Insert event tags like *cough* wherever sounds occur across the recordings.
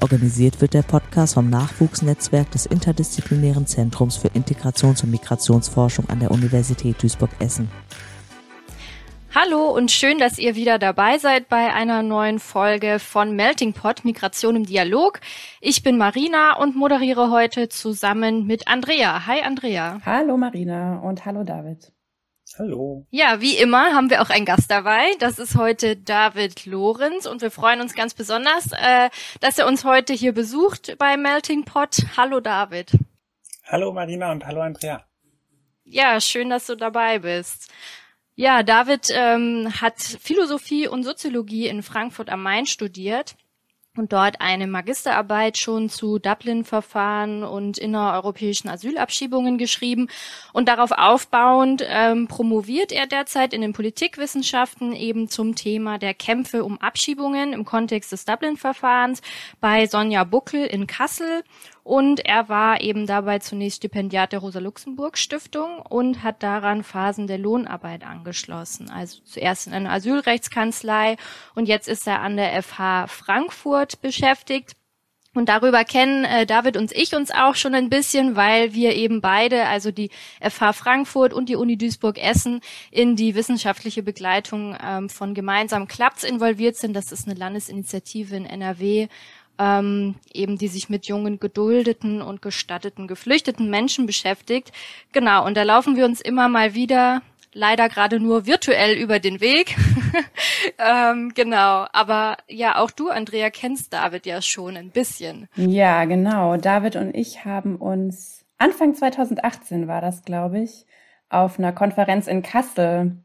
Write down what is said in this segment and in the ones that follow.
Organisiert wird der Podcast vom Nachwuchsnetzwerk des Interdisziplinären Zentrums für Integrations- und Migrationsforschung an der Universität Duisburg-Essen. Hallo und schön, dass ihr wieder dabei seid bei einer neuen Folge von Melting Pot Migration im Dialog. Ich bin Marina und moderiere heute zusammen mit Andrea. Hi Andrea. Hallo Marina und hallo David. Hallo. Ja, wie immer haben wir auch einen Gast dabei. Das ist heute David Lorenz und wir freuen uns ganz besonders, äh, dass er uns heute hier besucht bei Melting Pot. Hallo David. Hallo Marina und hallo Andrea. Ja, schön, dass du dabei bist. Ja, David ähm, hat Philosophie und Soziologie in Frankfurt am Main studiert und dort eine Magisterarbeit schon zu Dublin-Verfahren und innereuropäischen Asylabschiebungen geschrieben. Und darauf aufbauend ähm, promoviert er derzeit in den Politikwissenschaften eben zum Thema der Kämpfe um Abschiebungen im Kontext des Dublin-Verfahrens bei Sonja Buckel in Kassel und er war eben dabei zunächst Stipendiat der Rosa-Luxemburg-Stiftung und hat daran Phasen der Lohnarbeit angeschlossen. Also zuerst in einer Asylrechtskanzlei und jetzt ist er an der FH Frankfurt beschäftigt. Und darüber kennen äh, David und ich uns auch schon ein bisschen, weil wir eben beide, also die FH Frankfurt und die Uni Duisburg-Essen, in die wissenschaftliche Begleitung ähm, von Gemeinsam Klappt's involviert sind. Das ist eine Landesinitiative in NRW, ähm, eben die sich mit jungen, geduldeten und gestatteten, geflüchteten Menschen beschäftigt. Genau, und da laufen wir uns immer mal wieder, leider gerade nur virtuell über den Weg. *laughs* ähm, genau, aber ja, auch du, Andrea, kennst David ja schon ein bisschen. Ja, genau. David und ich haben uns Anfang 2018 war das, glaube ich, auf einer Konferenz in Kassel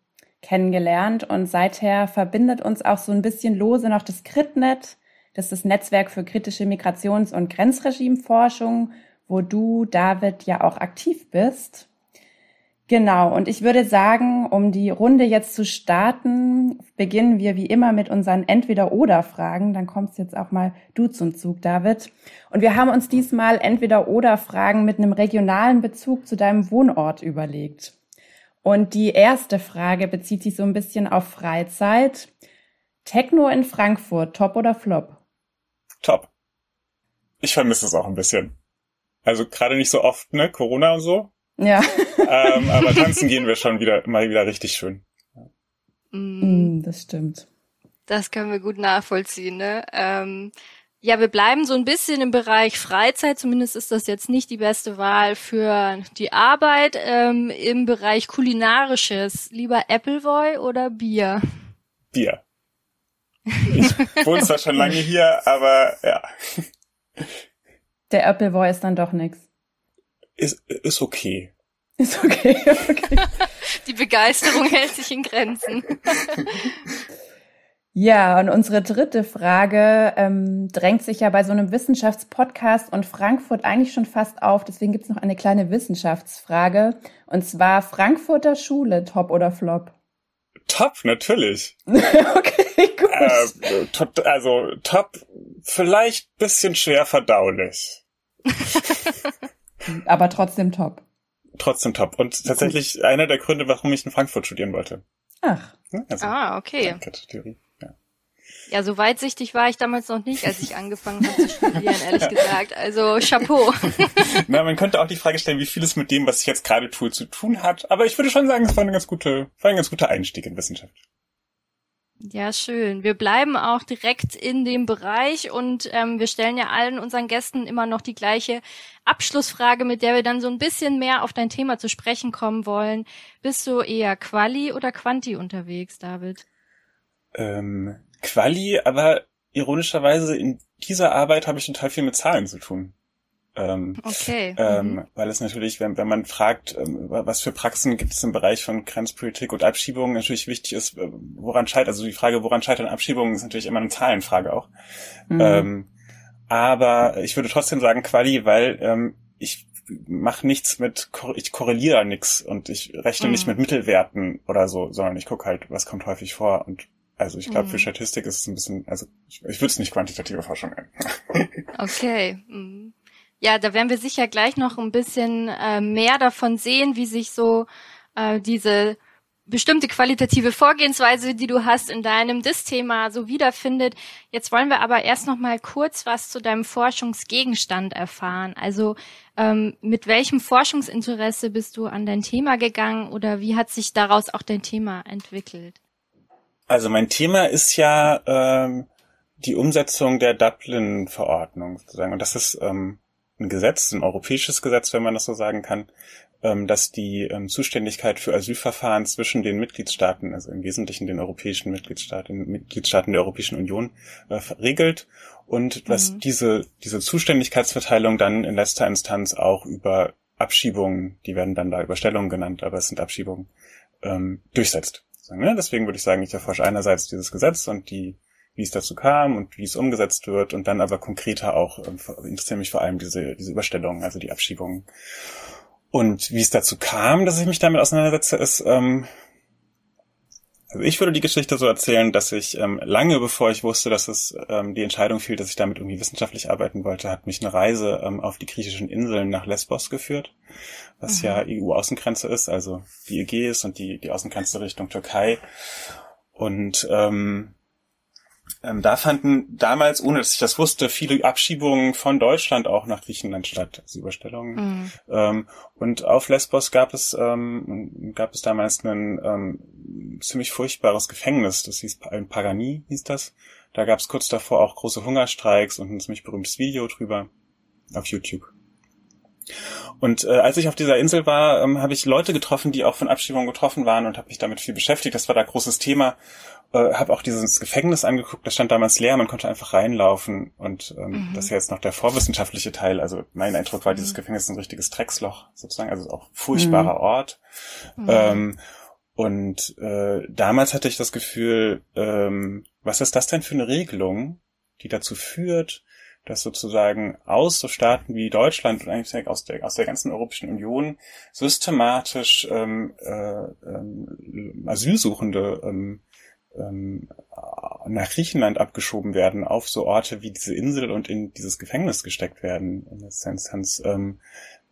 kennengelernt und seither verbindet uns auch so ein bisschen lose noch das Kritnet das ist das Netzwerk für kritische Migrations- und Grenzregimeforschung, wo du, David, ja auch aktiv bist. Genau, und ich würde sagen, um die Runde jetzt zu starten, beginnen wir wie immer mit unseren Entweder-Oder-Fragen. Dann kommst jetzt auch mal du zum Zug, David. Und wir haben uns diesmal Entweder-Oder-Fragen mit einem regionalen Bezug zu deinem Wohnort überlegt. Und die erste Frage bezieht sich so ein bisschen auf Freizeit. Techno in Frankfurt, top oder flop? Top. Ich vermisse es auch ein bisschen. Also gerade nicht so oft, ne? Corona und so. Ja. ähm, aber *laughs* tanzen gehen wir schon wieder mal wieder richtig schön. Mm, das stimmt. Das können wir gut nachvollziehen, ne? Ähm, ja, wir bleiben so ein bisschen im Bereich Freizeit. Zumindest ist das jetzt nicht die beste Wahl für die Arbeit. Ähm, Im Bereich Kulinarisches. Lieber Appleboy oder Bier? Bier. Ich wohne zwar schon lange hier, aber ja. Der Appleboy ist dann doch nix. Ist, ist okay. Ist okay, *laughs* okay. Die Begeisterung hält sich in Grenzen. Ja, und unsere dritte Frage ähm, drängt sich ja bei so einem Wissenschaftspodcast und Frankfurt eigentlich schon fast auf. Deswegen gibt's noch eine kleine Wissenschaftsfrage. Und zwar Frankfurter Schule, top oder flop? Top, natürlich. *laughs* okay, gut. Äh, top, also top, vielleicht bisschen schwer verdaulich. *laughs* Aber trotzdem top. Trotzdem top. Und tatsächlich gut. einer der Gründe, warum ich in Frankfurt studieren wollte. Ach. Also, ah, okay. Theorie. Ja. so weitsichtig war ich damals noch nicht, als ich angefangen habe zu studieren, ehrlich gesagt. Also Chapeau. *laughs* Na, man könnte auch die Frage stellen, wie viel es mit dem, was ich jetzt gerade tue, zu tun hat. Aber ich würde schon sagen, es war eine ganz gute, war ein ganz guter Einstieg in Wissenschaft. Ja, schön. Wir bleiben auch direkt in dem Bereich und ähm, wir stellen ja allen unseren Gästen immer noch die gleiche Abschlussfrage, mit der wir dann so ein bisschen mehr auf dein Thema zu sprechen kommen wollen. Bist du eher Quali oder Quanti unterwegs, David? Ähm, Quali, aber ironischerweise in dieser Arbeit habe ich total viel mit Zahlen zu tun. Ähm, okay. Ähm, mhm. Weil es natürlich, wenn, wenn man fragt, ähm, was für Praxen gibt es im Bereich von Grenzpolitik und Abschiebungen, natürlich wichtig ist, äh, woran scheitert, also die Frage, woran scheitern Abschiebungen, ist natürlich immer eine Zahlenfrage auch. Mhm. Ähm, aber ich würde trotzdem sagen Quali, weil ähm, ich mache nichts mit, ich korreliere nichts und ich rechne mhm. nicht mit Mittelwerten oder so, sondern ich gucke halt, was kommt häufig vor und also ich glaube, mhm. für Statistik ist es ein bisschen, also ich, ich würde es nicht quantitative Forschung nennen. *laughs* okay. Mhm. Ja, da werden wir sicher gleich noch ein bisschen äh, mehr davon sehen, wie sich so äh, diese bestimmte qualitative Vorgehensweise, die du hast in deinem DIS-Thema so wiederfindet. Jetzt wollen wir aber erst noch mal kurz was zu deinem Forschungsgegenstand erfahren. Also ähm, mit welchem Forschungsinteresse bist du an dein Thema gegangen oder wie hat sich daraus auch dein Thema entwickelt? Also mein Thema ist ja ähm, die Umsetzung der Dublin-Verordnung sozusagen. Und das ist ähm, ein Gesetz, ein europäisches Gesetz, wenn man das so sagen kann, ähm, dass die ähm, Zuständigkeit für Asylverfahren zwischen den Mitgliedstaaten, also im Wesentlichen den europäischen Mitgliedstaaten, Mitgliedstaaten der Europäischen Union, äh, regelt und dass mhm. diese, diese Zuständigkeitsverteilung dann in letzter Instanz auch über Abschiebungen, die werden dann da Überstellungen genannt, aber es sind Abschiebungen, ähm, durchsetzt. Ne? Deswegen würde ich sagen, ich erforsche einerseits dieses Gesetz und die wie es dazu kam und wie es umgesetzt wird und dann aber konkreter auch ähm, interessieren mich vor allem diese, diese Überstellungen, also die Abschiebungen. Und wie es dazu kam, dass ich mich damit auseinandersetze, ist, ähm, also ich würde die Geschichte so erzählen, dass ich ähm, lange bevor ich wusste, dass es ähm, die Entscheidung fiel, dass ich damit irgendwie wissenschaftlich arbeiten wollte, hat mich eine Reise ähm, auf die griechischen Inseln nach Lesbos geführt, was mhm. ja EU-Außengrenze ist, also die Ägäis und die, die Außengrenze Richtung Türkei. Und ähm, ähm, da fanden damals, ohne dass ich das wusste, viele Abschiebungen von Deutschland auch nach Griechenland statt, also Überstellungen. Mhm. Ähm, und auf Lesbos gab es ähm, gab es damals ein ähm, ziemlich furchtbares Gefängnis, das hieß ein Pagani hieß das. Da gab es kurz davor auch große Hungerstreiks und ein ziemlich berühmtes Video drüber auf YouTube. Und äh, als ich auf dieser Insel war, ähm, habe ich Leute getroffen, die auch von Abschiebungen getroffen waren und habe mich damit viel beschäftigt. Das war da großes Thema äh, habe auch dieses Gefängnis angeguckt, das stand damals leer, man konnte einfach reinlaufen und ähm, mhm. das ist ja jetzt noch der vorwissenschaftliche Teil. Also mein Eindruck war, dieses mhm. Gefängnis ist ein richtiges Drecksloch sozusagen, also auch furchtbarer mhm. Ort. Mhm. Ähm, und äh, damals hatte ich das Gefühl, ähm, was ist das denn für eine Regelung, die dazu führt, dass sozusagen aus so Staaten wie Deutschland und eigentlich aus der, aus der ganzen Europäischen Union systematisch ähm, äh, ähm, Asylsuchende ähm, ähm, nach Griechenland abgeschoben werden, auf so Orte wie diese Insel und in dieses Gefängnis gesteckt werden. In der Instanz, ähm,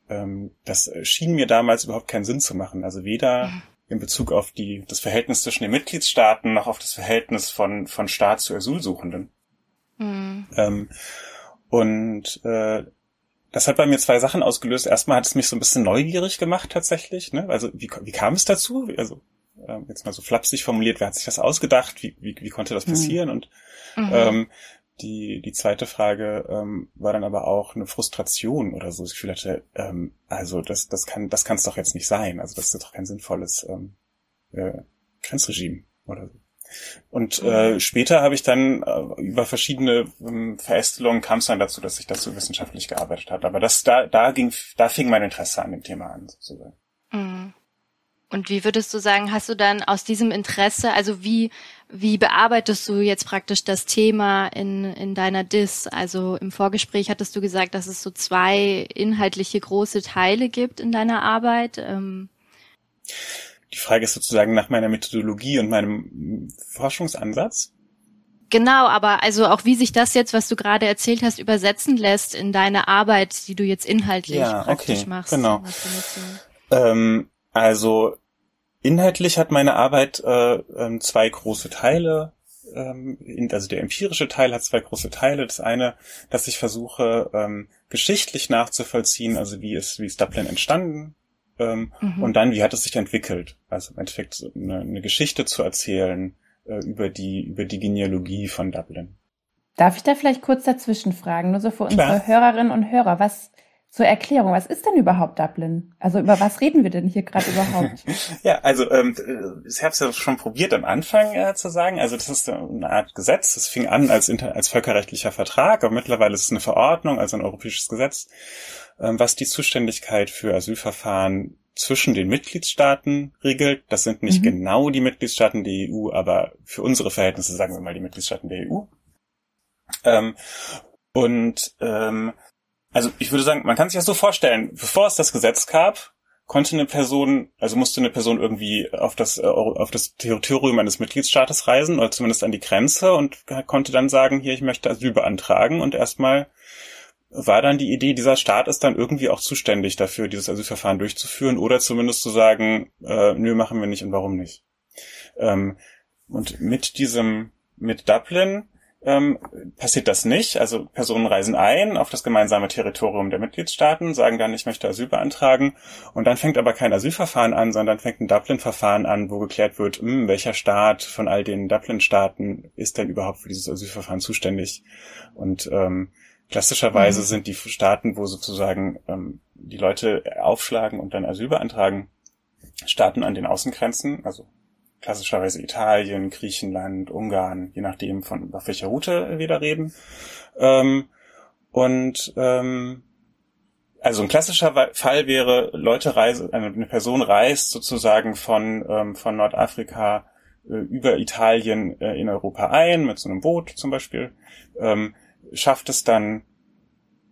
ähm, das schien mir damals überhaupt keinen Sinn zu machen. Also weder in Bezug auf die, das Verhältnis zwischen den Mitgliedstaaten noch auf das Verhältnis von, von Staat zu Asylsuchenden. Mhm. Ähm, und äh, das hat bei mir zwei Sachen ausgelöst. Erstmal hat es mich so ein bisschen neugierig gemacht tatsächlich. Ne? Also wie, wie kam es dazu? Also äh, jetzt mal so flapsig formuliert, wer hat sich das ausgedacht? Wie, wie, wie konnte das mhm. passieren? Mhm. Und. Ähm, die, die zweite Frage ähm, war dann aber auch eine Frustration oder so. Ich Gefühl hatte, ähm, also das, das kann das kann es doch jetzt nicht sein. Also das ist doch kein sinnvolles ähm, äh, Grenzregime oder so. Und äh, mhm. später habe ich dann äh, über verschiedene ähm, Verästelungen kam es dann dazu, dass ich dazu wissenschaftlich gearbeitet habe. Aber das da da ging da fing mein Interesse an dem Thema an sozusagen. Mhm. Und wie würdest du sagen, hast du dann aus diesem Interesse, also wie, wie bearbeitest du jetzt praktisch das Thema in, in deiner DIS? Also im Vorgespräch hattest du gesagt, dass es so zwei inhaltliche große Teile gibt in deiner Arbeit. Ähm Die Frage ist sozusagen nach meiner Methodologie und meinem Forschungsansatz. Genau, aber also auch wie sich das jetzt, was du gerade erzählt hast, übersetzen lässt in deine Arbeit, die du jetzt inhaltlich ja, praktisch okay, machst. Genau. Ähm, also Inhaltlich hat meine Arbeit äh, äh, zwei große Teile. Ähm, also der empirische Teil hat zwei große Teile. Das eine, dass ich versuche, ähm, geschichtlich nachzuvollziehen, also wie ist, wie ist Dublin entstanden ähm, mhm. und dann, wie hat es sich entwickelt. Also im Endeffekt eine, eine Geschichte zu erzählen äh, über die, über die Genealogie von Dublin. Darf ich da vielleicht kurz dazwischen fragen, nur so für unsere Klar. Hörerinnen und Hörer, was zur Erklärung, was ist denn überhaupt Dublin? Also über was reden wir denn hier gerade überhaupt? *laughs* ja, also ähm, ich habe es ja schon probiert am Anfang äh, zu sagen. Also das ist eine Art Gesetz. Das fing an als, inter als völkerrechtlicher Vertrag, aber mittlerweile ist es eine Verordnung, also ein europäisches Gesetz, ähm, was die Zuständigkeit für Asylverfahren zwischen den Mitgliedstaaten regelt. Das sind nicht mhm. genau die Mitgliedstaaten der EU, aber für unsere Verhältnisse sagen wir mal die Mitgliedstaaten der EU. Ähm, und ähm, also ich würde sagen, man kann sich das so vorstellen, bevor es das Gesetz gab, konnte eine Person, also musste eine Person irgendwie auf das, äh, auf das Territorium eines Mitgliedstaates reisen oder zumindest an die Grenze und konnte dann sagen, hier, ich möchte Asyl beantragen und erstmal war dann die Idee, dieser Staat ist dann irgendwie auch zuständig dafür, dieses Asylverfahren durchzuführen oder zumindest zu sagen, äh, nö, machen wir nicht und warum nicht. Ähm, und mit diesem, mit Dublin ähm, passiert das nicht. Also Personen reisen ein auf das gemeinsame Territorium der Mitgliedstaaten, sagen dann, ich möchte Asyl beantragen. Und dann fängt aber kein Asylverfahren an, sondern fängt ein Dublin-Verfahren an, wo geklärt wird, mh, hm, welcher Staat von all den Dublin-Staaten ist denn überhaupt für dieses Asylverfahren zuständig. Und ähm, klassischerweise mhm. sind die Staaten, wo sozusagen ähm, die Leute aufschlagen und dann Asyl beantragen, Staaten an den Außengrenzen, also klassischerweise Italien, Griechenland, Ungarn, je nachdem von auf welcher Route wir da reden. Ähm, und ähm, also ein klassischer Fall wäre, Leute reisen, eine Person reist sozusagen von, ähm, von Nordafrika äh, über Italien äh, in Europa ein, mit so einem Boot zum Beispiel, ähm, schafft es dann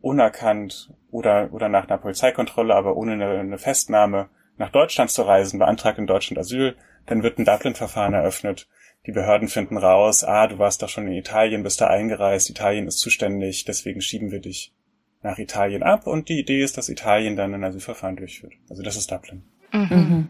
unerkannt oder, oder nach einer Polizeikontrolle, aber ohne eine, eine Festnahme nach Deutschland zu reisen, beantragt in Deutschland Asyl, dann wird ein Dublin-Verfahren eröffnet. Die Behörden finden raus, ah, du warst doch schon in Italien, bist da eingereist, Italien ist zuständig, deswegen schieben wir dich nach Italien ab und die Idee ist, dass Italien dann ein Asylverfahren durchführt. Also das ist Dublin. Mhm. mhm.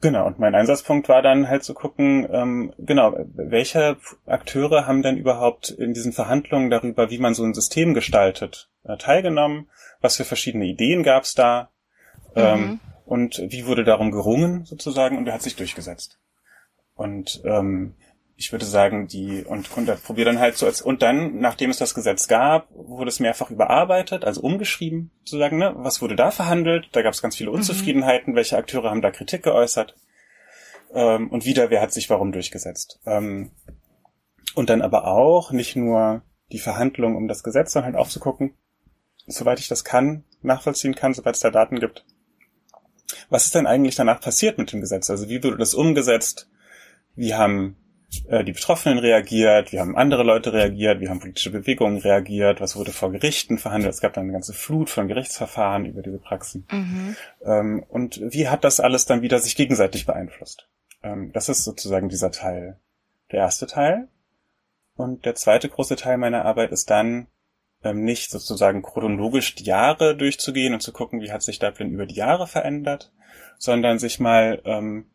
Genau, und mein Einsatzpunkt war dann halt zu gucken, ähm, genau, welche Akteure haben denn überhaupt in diesen Verhandlungen darüber, wie man so ein System gestaltet, äh, teilgenommen, was für verschiedene Ideen gab es da, ähm, mhm. Und wie wurde darum gerungen, sozusagen, und er hat sich durchgesetzt. Und ähm, ich würde sagen, die, und, und probiere dann halt so als, und dann, nachdem es das Gesetz gab, wurde es mehrfach überarbeitet, also umgeschrieben, sozusagen, ne? Was wurde da verhandelt? Da gab es ganz viele mhm. Unzufriedenheiten, mhm. welche Akteure haben da Kritik geäußert? Ähm, und wieder, wer hat sich warum durchgesetzt? Ähm, und dann aber auch nicht nur die Verhandlungen um das Gesetz, sondern halt auch zu gucken, soweit ich das kann, nachvollziehen kann, soweit es da Daten gibt, was ist denn eigentlich danach passiert mit dem Gesetz? Also wie wurde das umgesetzt? Wie haben äh, die Betroffenen reagiert? Wie haben andere Leute reagiert? Wie haben politische Bewegungen reagiert? Was wurde vor Gerichten verhandelt? Es gab dann eine ganze Flut von Gerichtsverfahren über diese Praxen. Mhm. Ähm, und wie hat das alles dann wieder sich gegenseitig beeinflusst? Ähm, das ist sozusagen dieser Teil. Der erste Teil. Und der zweite große Teil meiner Arbeit ist dann, ähm, nicht sozusagen chronologisch die Jahre durchzugehen und zu gucken, wie hat sich Dublin über die Jahre verändert, sondern sich mal ähm,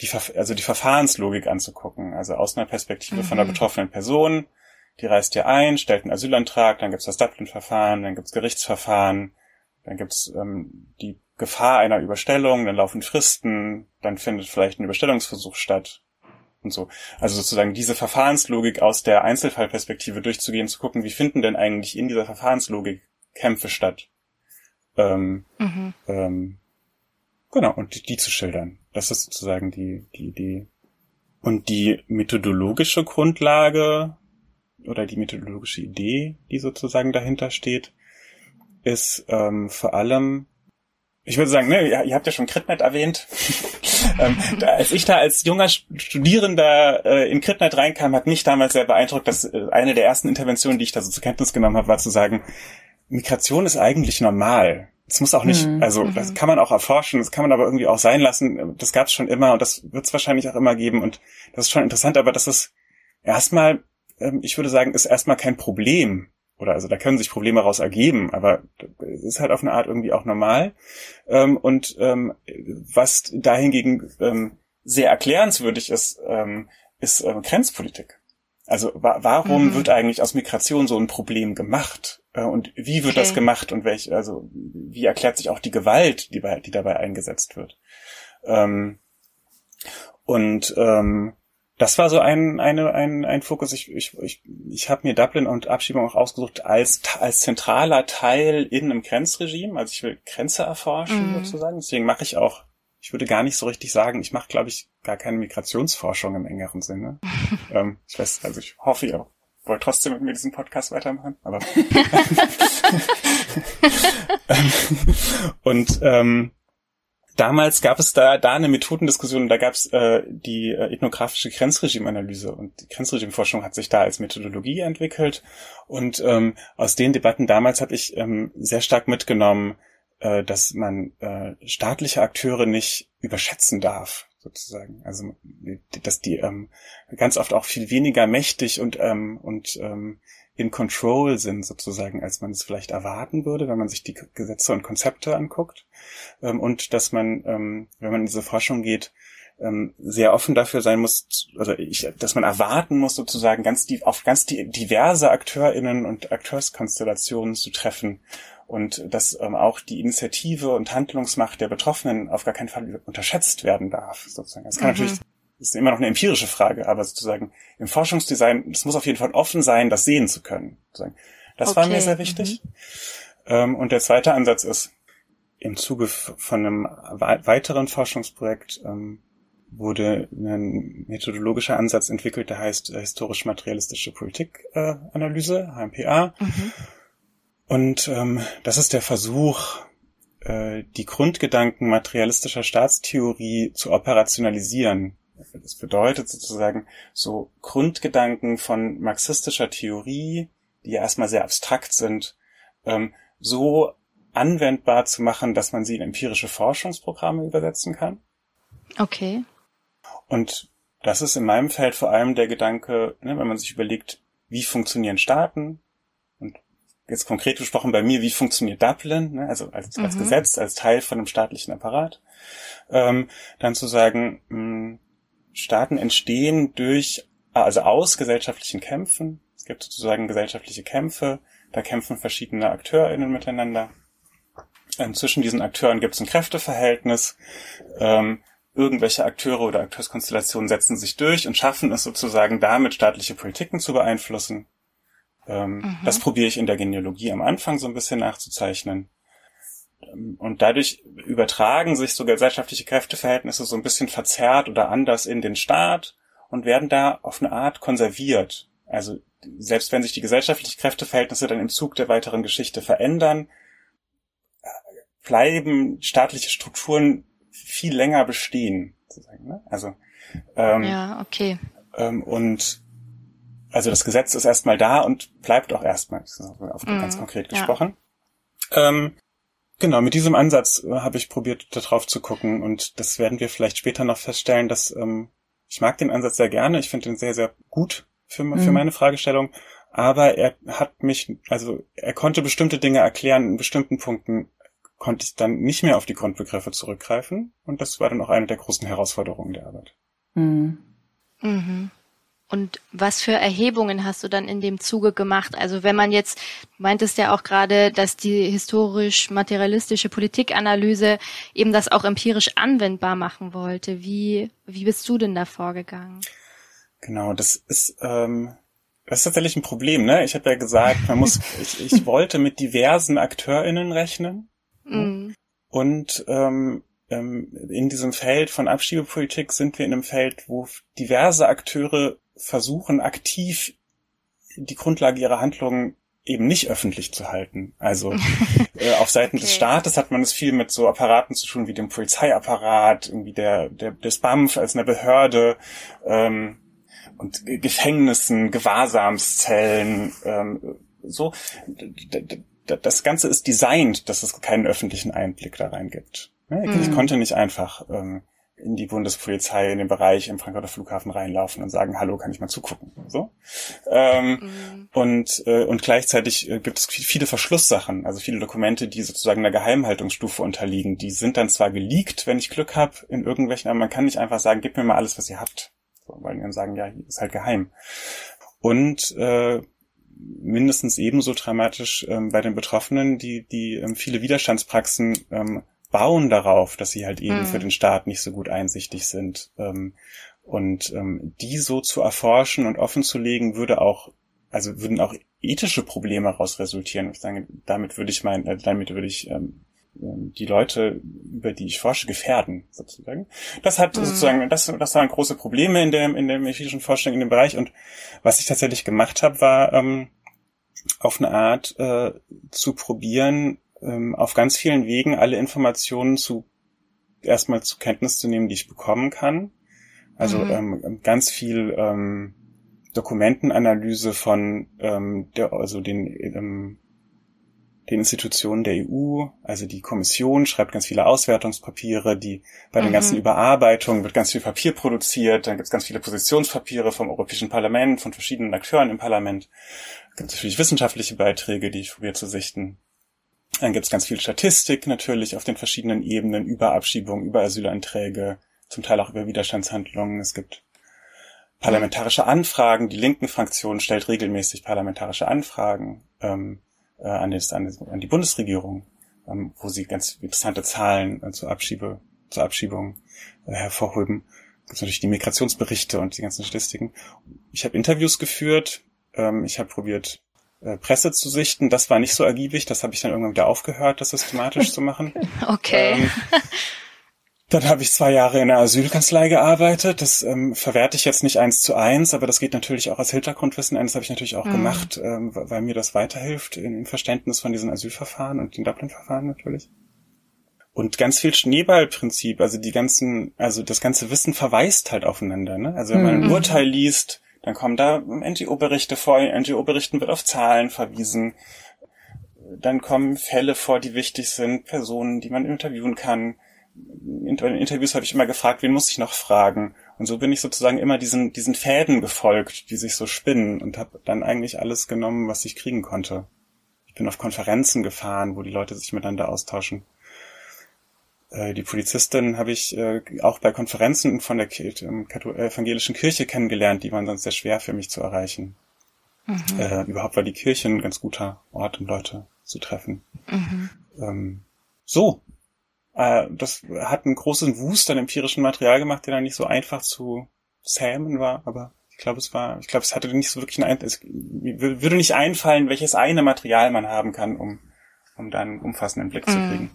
die, also die Verfahrenslogik anzugucken. Also aus einer Perspektive mhm. von der betroffenen Person, die reist hier ein, stellt einen Asylantrag, dann gibt's das Dublin-Verfahren, dann gibt's Gerichtsverfahren, dann gibt's ähm, die Gefahr einer Überstellung, dann laufen Fristen, dann findet vielleicht ein Überstellungsversuch statt und so. Also sozusagen diese Verfahrenslogik aus der Einzelfallperspektive durchzugehen, zu gucken, wie finden denn eigentlich in dieser Verfahrenslogik Kämpfe statt. Ähm, mhm. ähm, genau, und die, die zu schildern. Das ist sozusagen die, die Idee. Und die methodologische Grundlage oder die methodologische Idee, die sozusagen dahinter steht, ist ähm, vor allem ich würde sagen, ne, ihr, habt ja schon Critnet erwähnt. *laughs* ähm, da, als ich da als junger Studierender äh, in Critnet reinkam, hat mich damals sehr beeindruckt, dass äh, eine der ersten Interventionen, die ich da so zur Kenntnis genommen habe, war zu sagen, Migration ist eigentlich normal. Das muss auch nicht, mhm. also das mhm. kann man auch erforschen, das kann man aber irgendwie auch sein lassen. Das gab es schon immer und das wird es wahrscheinlich auch immer geben und das ist schon interessant, aber das ist erstmal, ähm, ich würde sagen, ist erstmal kein Problem oder also da können sich Probleme raus ergeben, aber es ist halt auf eine Art irgendwie auch normal. Ähm, und ähm, was dahingegen ähm, sehr erklärenswürdig ist, ähm, ist ähm, Grenzpolitik. Also wa warum mhm. wird eigentlich aus Migration so ein Problem gemacht? Äh, und wie wird okay. das gemacht und welch, also wie erklärt sich auch die Gewalt, die, bei, die dabei eingesetzt wird? Ähm, und ähm, das war so ein, eine, ein, ein Fokus. Ich, ich, ich, ich habe mir Dublin und Abschiebung auch ausgesucht als, als zentraler Teil in einem Grenzregime. Also ich will Grenze erforschen mhm. sozusagen. Deswegen mache ich auch, ich würde gar nicht so richtig sagen, ich mache, glaube ich, gar keine Migrationsforschung im engeren Sinne. *laughs* ähm, ich weiß, also ich hoffe, ihr wollt trotzdem mit mir diesen Podcast weitermachen. Aber *laughs* *laughs* und ähm, damals gab es da, da eine Methodendiskussion, da gab es äh, die äh, ethnografische Grenzregimanalyse und die Grenzregimforschung hat sich da als Methodologie entwickelt und ähm, aus den Debatten damals habe ich ähm, sehr stark mitgenommen, äh, dass man äh, staatliche Akteure nicht überschätzen darf sozusagen. Also dass die ähm, ganz oft auch viel weniger mächtig und ähm, und ähm, in Control sind sozusagen, als man es vielleicht erwarten würde, wenn man sich die Gesetze und Konzepte anguckt. Ähm, und dass man, ähm, wenn man in diese Forschung geht, ähm, sehr offen dafür sein muss, also ich, dass man erwarten muss, sozusagen ganz die, auf ganz die, diverse AkteurInnen und Akteurskonstellationen zu treffen und dass ähm, auch die Initiative und Handlungsmacht der Betroffenen auf gar keinen Fall unterschätzt werden darf, sozusagen. Es kann mhm. natürlich ist immer noch eine empirische Frage, aber sozusagen im Forschungsdesign, es muss auf jeden Fall offen sein, das sehen zu können. Das okay. war mir sehr wichtig. Mhm. Ähm, und der zweite Ansatz ist, im Zuge von einem weiteren Forschungsprojekt ähm, wurde ein methodologischer Ansatz entwickelt, der heißt äh, historisch-materialistische Politikanalyse, äh, HMPA. Mhm. Und ähm, das ist der Versuch, äh, die Grundgedanken materialistischer Staatstheorie zu operationalisieren das bedeutet sozusagen so Grundgedanken von marxistischer Theorie, die ja erstmal sehr abstrakt sind, ähm, so anwendbar zu machen, dass man sie in empirische Forschungsprogramme übersetzen kann. Okay. Und das ist in meinem Feld vor allem der Gedanke, ne, wenn man sich überlegt, wie funktionieren Staaten und jetzt konkret gesprochen bei mir, wie funktioniert Dublin, ne, also als, als mhm. Gesetz, als Teil von einem staatlichen Apparat, ähm, dann zu sagen, mh, hm, Staaten entstehen durch, also aus gesellschaftlichen Kämpfen. Es gibt sozusagen gesellschaftliche Kämpfe, da kämpfen verschiedene AkteurInnen miteinander. Ähm, zwischen diesen Akteuren gibt es ein Kräfteverhältnis. Ähm, irgendwelche Akteure oder Akteurskonstellationen setzen sich durch und schaffen es sozusagen damit, staatliche Politiken zu beeinflussen. Ähm, mhm. Das probiere ich in der Genealogie am Anfang so ein bisschen nachzuzeichnen. Und dadurch übertragen sich so gesellschaftliche Kräfteverhältnisse so ein bisschen verzerrt oder anders in den Staat und werden da auf eine Art konserviert. Also selbst wenn sich die gesellschaftlichen Kräfteverhältnisse dann im Zug der weiteren Geschichte verändern, bleiben staatliche Strukturen viel länger bestehen. Ne? Also ähm, ja, okay. Ähm, und also das Gesetz ist erstmal da und bleibt auch erstmal, auf mm, ganz konkret gesprochen. Ja. Ähm, Genau, mit diesem Ansatz äh, habe ich probiert, darauf zu gucken und das werden wir vielleicht später noch feststellen, dass ähm, ich mag den Ansatz sehr gerne, ich finde ihn sehr, sehr gut für, mhm. für meine Fragestellung, aber er hat mich, also er konnte bestimmte Dinge erklären, in bestimmten Punkten konnte ich dann nicht mehr auf die Grundbegriffe zurückgreifen und das war dann auch eine der großen Herausforderungen der Arbeit. Mhm. Mhm. Und was für Erhebungen hast du dann in dem Zuge gemacht? Also wenn man jetzt, du meintest ja auch gerade, dass die historisch-materialistische Politikanalyse eben das auch empirisch anwendbar machen wollte. Wie, wie bist du denn da vorgegangen? Genau, das ist, ähm, das ist tatsächlich ein Problem, ne? Ich habe ja gesagt, man muss, *laughs* ich, ich wollte mit diversen AkteurInnen rechnen. Mm. Und ähm, ähm, in diesem Feld von Abschiebepolitik sind wir in einem Feld, wo diverse Akteure versuchen aktiv die Grundlage ihrer Handlungen eben nicht öffentlich zu halten. Also *laughs* äh, auf Seiten okay. des Staates hat man es viel mit so Apparaten zu tun wie dem Polizeiapparat, irgendwie der, der des BAMF als eine Behörde ähm, und Gefängnissen, Gewahrsamszellen, ähm, so. Das Ganze ist designt, dass es keinen öffentlichen Einblick da rein gibt. Ich mhm. konnte nicht einfach ähm, in die Bundespolizei in den Bereich im Frankfurter Flughafen reinlaufen und sagen, hallo, kann ich mal zugucken? So. Ähm, mhm. Und äh, und gleichzeitig äh, gibt es viele Verschlusssachen, also viele Dokumente, die sozusagen einer Geheimhaltungsstufe unterliegen. Die sind dann zwar geleakt, wenn ich Glück habe, in irgendwelchen, aber man kann nicht einfach sagen, gib mir mal alles, was ihr habt. So, weil die dann sagen, ja, ist halt geheim. Und äh, mindestens ebenso dramatisch ähm, bei den Betroffenen, die, die ähm, viele Widerstandspraxen ähm, bauen darauf, dass sie halt eben mhm. für den Staat nicht so gut einsichtig sind. Ähm, und ähm, die so zu erforschen und offen zu legen, würde auch, also würden auch ethische Probleme daraus resultieren. Ich sage, damit würde ich mein, äh, damit würde ich ähm, ähm, die Leute, über die ich forsche, gefährden, sozusagen. Das hat mhm. sozusagen, das, das waren große Probleme in der, in der ethischen Forschung in dem Bereich. Und was ich tatsächlich gemacht habe, war ähm, auf eine Art äh, zu probieren, ähm, auf ganz vielen Wegen alle Informationen zu erstmal zur Kenntnis zu nehmen, die ich bekommen kann. Also mhm. ähm, ganz viel ähm, Dokumentenanalyse von ähm, der, also den ähm, den Institutionen der EU, also die Kommission schreibt ganz viele Auswertungspapiere, die bei den mhm. ganzen Überarbeitungen wird ganz viel Papier produziert, dann gibt es ganz viele Positionspapiere vom Europäischen Parlament, von verschiedenen Akteuren im Parlament, gibt es natürlich wissenschaftliche Beiträge, die ich probiere zu sichten. Dann gibt es ganz viel Statistik natürlich auf den verschiedenen Ebenen über Abschiebungen, über Asylanträge, zum Teil auch über Widerstandshandlungen. Es gibt parlamentarische Anfragen. Die linken Fraktion stellt regelmäßig parlamentarische Anfragen. Ähm, äh, an, das, an, die Bundesregierung, ähm, wo sie ganz interessante Zahlen äh, zur Abschiebe, zur Abschiebung äh, hervorheben. Das sind natürlich die Migrationsberichte und die ganzen Statistiken. Ich habe Interviews geführt, ähm, ich habe probiert, Presse zu sichten. Das war nicht so ergiebig, das habe ich dann irgendwann wieder aufgehört, das systematisch zu machen. *laughs* Okay. Ähm, dann habe ich zwei Jahre in der Asylkanzlei gearbeitet. Das ähm, verwerte ich jetzt nicht eins zu eins, aber das geht natürlich auch als Hintergrundwissen ein. Das habe ich natürlich auch mhm. gemacht, ähm, weil mir das weiterhilft im Verständnis von diesen Asylverfahren und den Dublin-Verfahren natürlich. Und ganz viel Schneeballprinzip, also die ganzen, also das ganze Wissen verweist halt aufeinander. Ne? Also wenn man ein mhm. Urteil liest, dann kommen da NGO-Berichte vor, in NGO-Berichten wird auf Zahlen verwiesen. Dann kommen Fälle vor, die wichtig sind, Personen, die man interviewen kann in den Interviews habe ich immer gefragt, wen muss ich noch fragen? Und so bin ich sozusagen immer diesen, diesen Fäden gefolgt, die sich so spinnen und habe dann eigentlich alles genommen, was ich kriegen konnte. Ich bin auf Konferenzen gefahren, wo die Leute sich miteinander austauschen. Äh, die Polizistin habe ich äh, auch bei Konferenzen von der ähm, evangelischen Kirche kennengelernt, die waren sonst sehr schwer für mich zu erreichen. Mhm. Äh, überhaupt war die Kirche ein ganz guter Ort, um Leute zu treffen. Mhm. Ähm, so, äh, das hat einen großen Wust an empirischem Material gemacht, der dann nicht so einfach zu zähmen war, aber ich glaube, es war, ich glaube, es hatte nicht so wirklich ein, es würde nicht einfallen, welches eine Material man haben kann, um, um da einen umfassenden Blick zu mhm. kriegen.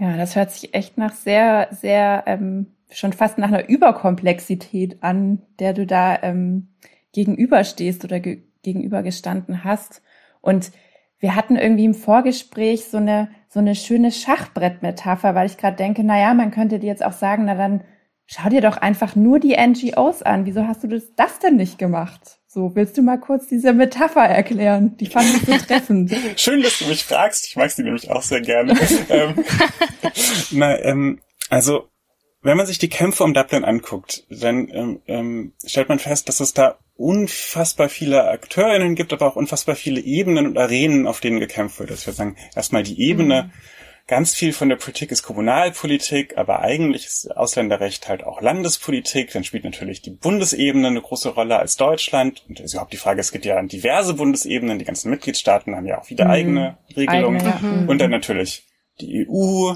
Ja, das hört sich echt nach sehr, sehr, ähm, schon fast nach einer Überkomplexität an, der du da ähm, gegenüberstehst oder ge gegenübergestanden hast. Und wir hatten irgendwie im Vorgespräch so eine, so eine schöne Schachbrettmetapher, weil ich gerade denke, na ja, man könnte dir jetzt auch sagen, na dann schau dir doch einfach nur die NGOs an. Wieso hast du das, das denn nicht gemacht? So, willst du mal kurz diese Metapher erklären? Die fand ich so *laughs* treffend. Schön, dass du mich fragst. Ich mag sie nämlich auch sehr gerne. *laughs* ähm, na, ähm, also, wenn man sich die Kämpfe um Dublin anguckt, dann ähm, ähm, stellt man fest, dass es da unfassbar viele AkteurInnen gibt, aber auch unfassbar viele Ebenen und Arenen, auf denen gekämpft wird. Das würde sagen, erstmal die Ebene. Mhm. Ganz viel von der Politik ist Kommunalpolitik, aber eigentlich ist Ausländerrecht halt auch Landespolitik. Dann spielt natürlich die Bundesebene eine große Rolle als Deutschland. Und ist überhaupt die Frage, es gibt ja diverse Bundesebenen. Die ganzen Mitgliedstaaten haben ja auch wieder mhm. eigene Regelungen. Eigene, ja. Und dann natürlich die EU,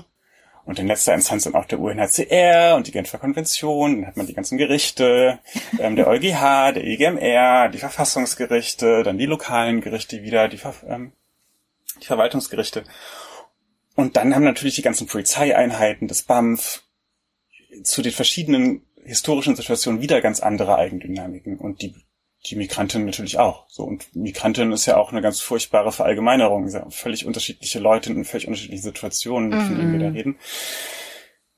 und in letzter Instanz dann auch der UNHCR und die Genfer Konvention, dann hat man die ganzen Gerichte, ähm, der EuGH, der EGMR, die Verfassungsgerichte, dann die lokalen Gerichte wieder, die, Ver ähm, die Verwaltungsgerichte. Und dann haben natürlich die ganzen Polizeieinheiten, das BAMF, zu den verschiedenen historischen Situationen wieder ganz andere Eigendynamiken. Und die die Migrantin natürlich auch. So und Migrantin ist ja auch eine ganz furchtbare Verallgemeinerung. Ja völlig unterschiedliche Leute in völlig unterschiedlichen Situationen, -hmm. von denen wir da mhm. reden.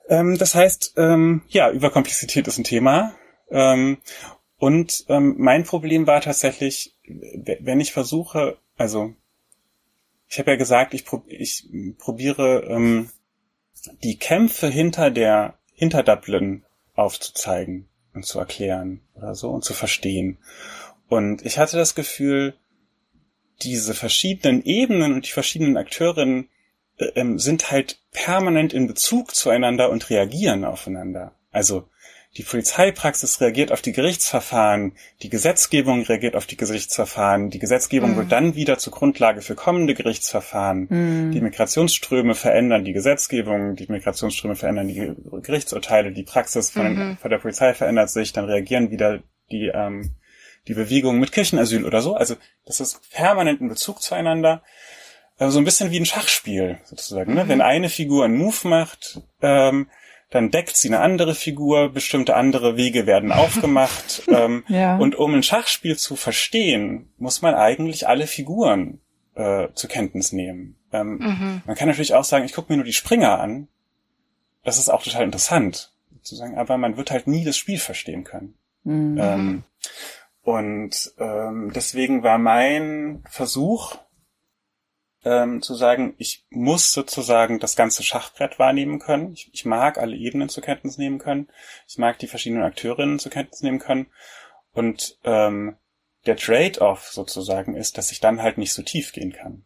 Ähm, das heißt, ähm, ja, Überkomplexität ist ein Thema. Ähm, und ähm, mein Problem war tatsächlich, wenn ich versuche, also ich habe ja gesagt, ich, prob ich probiere ähm, die Kämpfe hinter der hinter Dublin aufzuzeigen und zu erklären oder so und zu verstehen. Und ich hatte das Gefühl, diese verschiedenen Ebenen und die verschiedenen Akteurinnen äh, ähm, sind halt permanent in Bezug zueinander und reagieren aufeinander. Also die Polizeipraxis reagiert auf die Gerichtsverfahren, die Gesetzgebung reagiert auf die Gerichtsverfahren, die Gesetzgebung mhm. wird dann wieder zur Grundlage für kommende Gerichtsverfahren. Mhm. Die Migrationsströme verändern die Gesetzgebung, die Migrationsströme verändern die Gerichtsurteile, die Praxis von, mhm. von der Polizei verändert sich, dann reagieren wieder die, ähm, die Bewegungen mit Kirchenasyl oder so. Also das ist permanent in Bezug zueinander. Also so ein bisschen wie ein Schachspiel sozusagen. Ne? Mhm. Wenn eine Figur einen Move macht, ähm, dann deckt sie eine andere Figur, bestimmte andere Wege werden aufgemacht. *laughs* ähm, ja. Und um ein Schachspiel zu verstehen, muss man eigentlich alle Figuren äh, zur Kenntnis nehmen. Ähm, mhm. Man kann natürlich auch sagen, ich gucke mir nur die Springer an, das ist auch total interessant, sozusagen, aber man wird halt nie das Spiel verstehen können. Mhm. Ähm, und ähm, deswegen war mein Versuch ähm, zu sagen, ich muss sozusagen das ganze Schachbrett wahrnehmen können. Ich, ich mag alle Ebenen zur Kenntnis nehmen können. Ich mag die verschiedenen Akteurinnen zur Kenntnis nehmen können. Und ähm, der Trade-off sozusagen ist, dass ich dann halt nicht so tief gehen kann.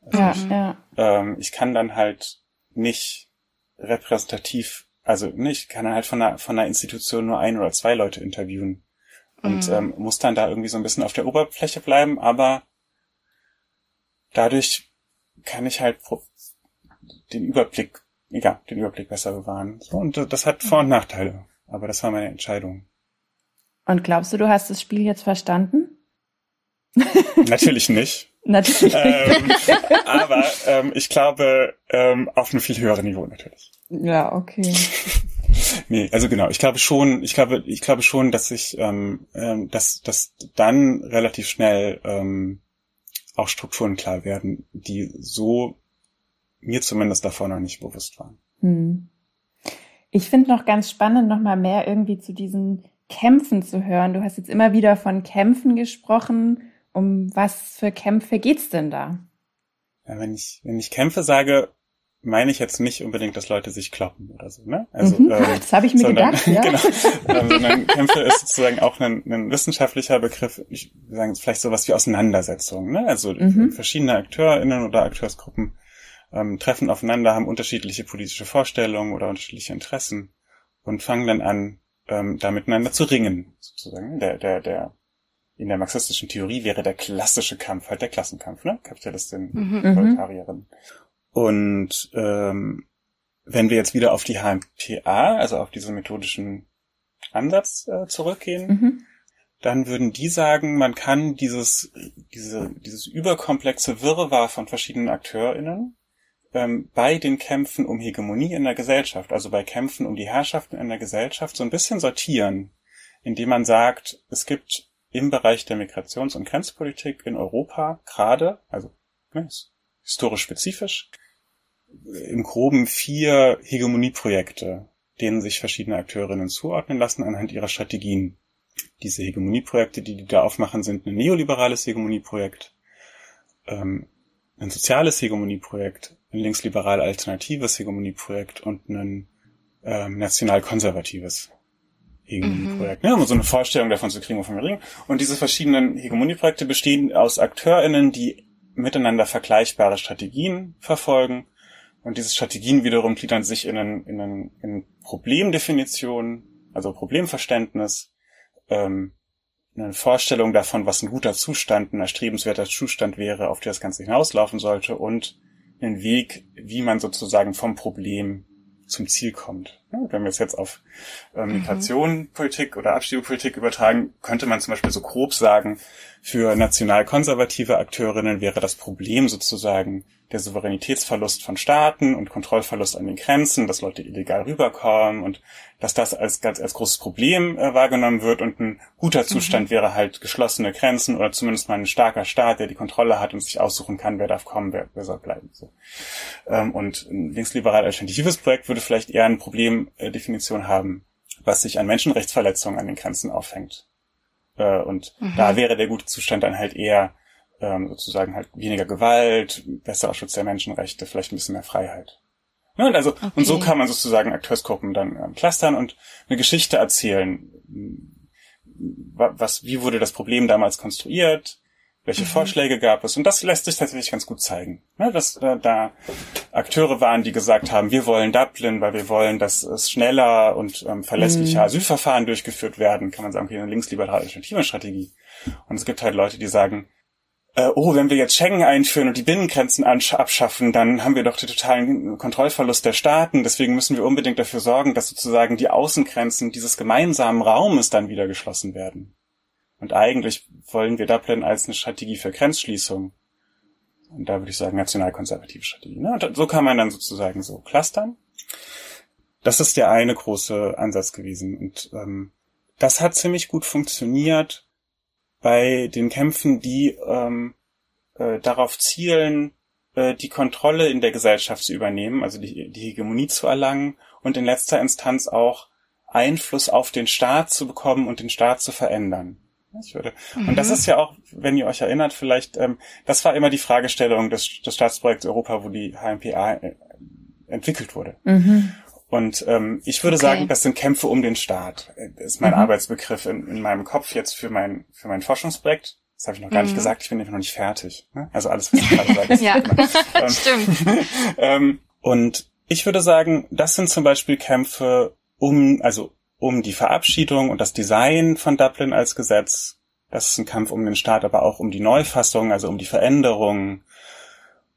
Also ja, ich, ja. Ähm, ich kann dann halt nicht repräsentativ, also nicht, kann halt von einer, von einer Institution nur ein oder zwei Leute interviewen und mhm. ähm, muss dann da irgendwie so ein bisschen auf der Oberfläche bleiben, aber dadurch kann ich halt den Überblick, egal, den Überblick besser bewahren. So, und das hat Vor- und Nachteile, aber das war meine Entscheidung. Und glaubst du, du hast das Spiel jetzt verstanden? *laughs* Natürlich nicht. Natürlich. Ähm, aber ähm, ich glaube, ähm, auf einem viel höheren Niveau natürlich. Ja, okay. *laughs* nee, also genau, ich glaube schon, ich glaube, ich glaube schon, dass ich, ähm, ähm, dass, dass dann relativ schnell ähm, auch Strukturen klar werden, die so mir zumindest davor noch nicht bewusst waren. Hm. Ich finde noch ganz spannend, noch mal mehr irgendwie zu diesen Kämpfen zu hören. Du hast jetzt immer wieder von Kämpfen gesprochen. Um was für Kämpfe geht's denn da? Ja, wenn ich, wenn ich Kämpfe sage, meine ich jetzt nicht unbedingt, dass Leute sich kloppen oder so, ne? Also, mhm, ähm, *laughs* das habe ich mir sondern, gedacht, ja. *laughs* genau. Ähm, sondern Kämpfe ist sozusagen auch ein, ein wissenschaftlicher Begriff, ich sagen vielleicht sowas wie Auseinandersetzung, ne? Also mhm. verschiedene AkteurInnen oder Akteursgruppen ähm, treffen aufeinander, haben unterschiedliche politische Vorstellungen oder unterschiedliche Interessen und fangen dann an, ähm, da miteinander zu ringen, sozusagen. Der, der, der, in der marxistischen Theorie wäre der klassische Kampf halt der Klassenkampf, ne? Kapitalistin, mhm. mhm. Und ähm, wenn wir jetzt wieder auf die HMPA, also auf diesen methodischen Ansatz äh, zurückgehen, mhm. dann würden die sagen, man kann dieses, diese, dieses überkomplexe Wirrwarr von verschiedenen AkteurInnen ähm, bei den Kämpfen um Hegemonie in der Gesellschaft, also bei Kämpfen um die Herrschaften in der Gesellschaft, so ein bisschen sortieren, indem man sagt, es gibt im Bereich der Migrations- und Grenzpolitik in Europa gerade, also ne, historisch spezifisch, im Groben vier Hegemonieprojekte, denen sich verschiedene Akteurinnen zuordnen lassen anhand ihrer Strategien. Diese Hegemonieprojekte, die die da aufmachen, sind ein neoliberales Hegemonieprojekt, ähm, ein soziales Hegemonieprojekt, ein linksliberal alternatives Hegemonieprojekt und ein ähm, national-konservatives Hegemonieprojekt. Mhm. Ne, um so eine Vorstellung davon zu kriegen, wovon wir reden. Und diese verschiedenen Hegemonieprojekte bestehen aus AkteurInnen, die miteinander vergleichbare Strategien verfolgen. Und diese Strategien wiederum gliedern sich in, ein, in, ein, in Problemdefinition, also Problemverständnis, ähm, eine Vorstellung davon, was ein guter Zustand, ein erstrebenswerter Zustand wäre, auf der das Ganze hinauslaufen sollte und einen Weg, wie man sozusagen vom Problem zum Ziel kommt. Wenn wir es jetzt auf äh, Migration, Politik oder Abschiebepolitik übertragen, könnte man zum Beispiel so grob sagen, für national-konservative Akteurinnen wäre das Problem sozusagen der Souveränitätsverlust von Staaten und Kontrollverlust an den Grenzen, dass Leute illegal rüberkommen und dass das als ganz als großes Problem äh, wahrgenommen wird und ein guter Zustand mhm. wäre halt geschlossene Grenzen oder zumindest mal ein starker Staat, der die Kontrolle hat und sich aussuchen kann, wer darf kommen, wer, wer soll bleiben. So. Ähm, und ein linksliberal alternatives Projekt würde vielleicht eher eine Problemdefinition haben, was sich an Menschenrechtsverletzungen an den Grenzen aufhängt. Äh, und mhm. da wäre der gute Zustand dann halt eher ähm, sozusagen halt weniger Gewalt, besserer Schutz der Menschenrechte, vielleicht ein bisschen mehr Freiheit. Ja, und also okay. und so kann man sozusagen Akteursgruppen dann ähm, clustern und eine Geschichte erzählen. Was, wie wurde das Problem damals konstruiert? Welche mhm. Vorschläge gab es? Und das lässt sich tatsächlich ganz gut zeigen. Ne, dass äh, da Akteure waren, die gesagt haben, wir wollen Dublin, weil wir wollen, dass es schneller und ähm, verlässlicher mhm. Asylverfahren durchgeführt werden, kann man sagen, okay, eine linksliberale alternative Strategie. Und es gibt halt Leute, die sagen, äh, oh, wenn wir jetzt Schengen einführen und die Binnengrenzen abschaffen, dann haben wir doch den totalen Kontrollverlust der Staaten. Deswegen müssen wir unbedingt dafür sorgen, dass sozusagen die Außengrenzen dieses gemeinsamen Raumes dann wieder geschlossen werden. Und eigentlich wollen wir Dublin als eine Strategie für Grenzschließung. Und da würde ich sagen, nationalkonservative Strategie. Ne? Und so kann man dann sozusagen so clustern. Das ist der eine große Ansatz gewesen. Und ähm, das hat ziemlich gut funktioniert bei den Kämpfen, die ähm, äh, darauf zielen, äh, die Kontrolle in der Gesellschaft zu übernehmen, also die, die Hegemonie zu erlangen und in letzter Instanz auch Einfluss auf den Staat zu bekommen und den Staat zu verändern. Ich würde. Mhm. Und das mhm. ist ja auch, wenn ihr euch erinnert, vielleicht, ähm, das war immer die Fragestellung des, des Staatsprojekts Europa, wo die HMPA äh, entwickelt wurde. Mhm. Und ähm, ich würde okay. sagen, das sind Kämpfe um den Staat. Das ist mein mhm. Arbeitsbegriff in, in meinem Kopf jetzt für mein für mein Forschungsprojekt. Das habe ich noch gar mhm. nicht gesagt. Ich bin noch nicht fertig. Ne? Also alles, was ich gerade sage. *laughs* ja, *laughs* ähm, stimmt. *laughs* ähm, und ich würde sagen, das sind zum Beispiel Kämpfe um, also um die Verabschiedung und das Design von Dublin als Gesetz. Das ist ein Kampf um den Staat, aber auch um die Neufassung, also um die Veränderung.